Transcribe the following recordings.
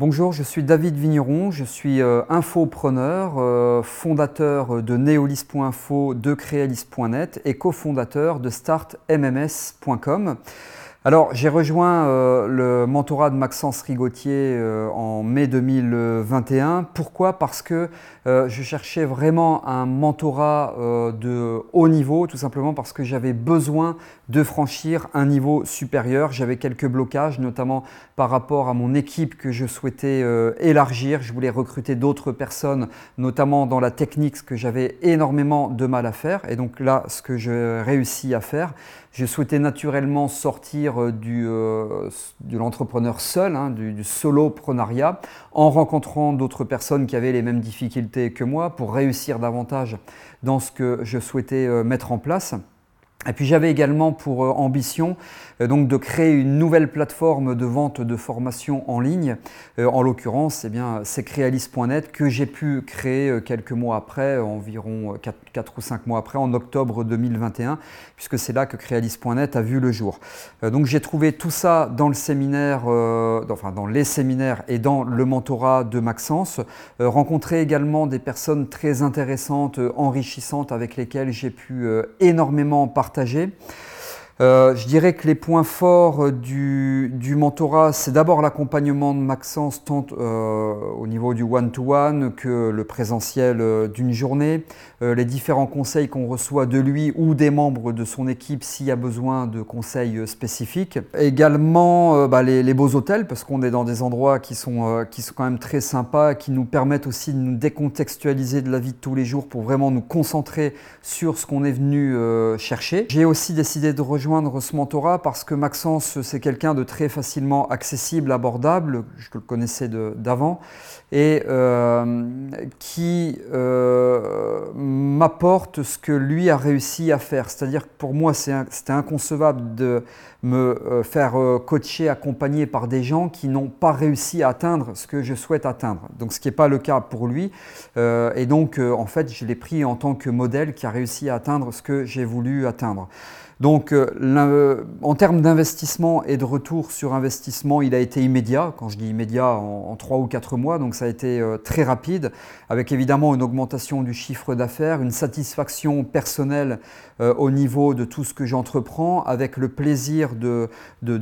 Bonjour, je suis David Vigneron, je suis euh, infopreneur, euh, fondateur de neolis.info, de créalis.net et cofondateur de startmms.com. Alors, j'ai rejoint euh, le mentorat de Maxence Rigotier euh, en mai 2021. Pourquoi? Parce que euh, je cherchais vraiment un mentorat de haut niveau, tout simplement parce que j'avais besoin de franchir un niveau supérieur. J'avais quelques blocages, notamment par rapport à mon équipe que je souhaitais élargir. Je voulais recruter d'autres personnes, notamment dans la technique, ce que j'avais énormément de mal à faire. Et donc là, ce que je réussis à faire, je souhaitais naturellement sortir euh, du, euh, de l'entrepreneur seul, hein, du, soloprenariat, en rencontrant d'autres personnes qui avaient les mêmes difficultés que moi pour réussir davantage dans ce que je souhaitais euh, mettre en place. Et puis j'avais également pour euh, ambition euh, donc de créer une nouvelle plateforme de vente de formation en ligne. Euh, en l'occurrence, eh c'est Crealis.net que j'ai pu créer quelques mois après, environ 4, ou 5 mois après, en octobre 2021, puisque c'est là que Crealis.net a vu le jour. donc j'ai trouvé tout ça dans le séminaire, enfin dans les séminaires et dans le mentorat de Maxence. rencontré également des personnes très intéressantes, enrichissantes, avec lesquelles j'ai pu énormément partager partager euh, je dirais que les points forts du, mentorat, c'est d'abord l'accompagnement de Maxence, tant euh, au niveau du one-to-one que le présentiel euh, d'une journée, les différents conseils qu'on reçoit de lui ou des membres de son équipe s'il y a besoin de conseils spécifiques. Également bah, les, beaux hôtels, parce qu'on est dans des endroits qui sont, qui sont quand même très sympas, qui nous permettent aussi de nous décontextualiser de la vie de tous les jours pour vraiment nous concentrer sur ce qu'on est venu chercher. J'ai aussi décidé de rejoindre ce mentorat parce que Maxence, c'est quelqu'un de très facilement accessible, abordable, je le connaissais d'avant, et euh, qui euh, m'apporte ce que lui a réussi à faire. C'est-à-dire que pour moi, c'était inconcevable de me euh, faire coacher, accompagner par des gens qui n'ont pas réussi à atteindre ce que je souhaite atteindre. Donc ce qui n'est pas le cas pour lui. et donc, en fait, je l'ai pris en tant que modèle qui a réussi à atteindre ce que j'ai voulu atteindre. Donc, euh, en termes d'investissement et de retour sur investissement, il a été immédiat. Quand je dis immédiat, en, trois ou quatre mois, donc ça a été euh, très rapide, avec évidemment une augmentation du chiffre d'affaires, une satisfaction personnelle euh, au niveau de tout ce que j'entreprends, avec le plaisir de,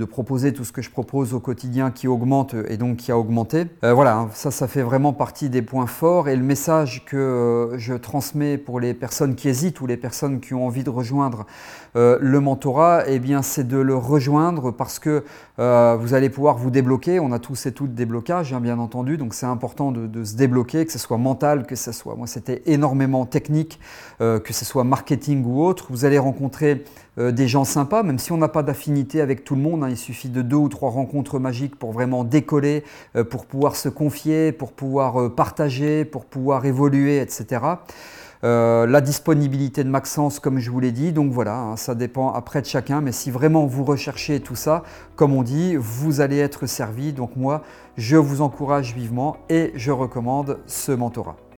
proposer tout ce que je propose au quotidien qui augmente et donc qui a augmenté. voilà, hein, ça, ça fait vraiment partie des points forts et le message que je transmets pour les personnes qui hésitent ou les personnes qui ont envie de rejoindre le mentorat, eh c'est de le rejoindre parce que euh, vous allez pouvoir vous débloquer. On a tous et toutes des blocages, hein, bien entendu, donc c'est important de, se débloquer, que ce soit mental, que ce soit, moi c'était énormément technique, euh, que ce soit marketing ou autre. Vous allez rencontrer euh, des gens sympas, même si on n'a pas d'affinité avec tout le monde. Hein. il suffit de deux ou trois rencontres magiques pour vraiment décoller, pour pouvoir se confier, pour pouvoir partager, pour pouvoir évoluer, etc. Euh, la disponibilité de Maxence, comme je vous l'ai dit. Donc voilà, hein, ça dépend après de chacun. Mais si vraiment vous recherchez tout ça, comme on dit, vous allez être servi. Donc moi, je vous encourage vivement et je recommande ce mentorat.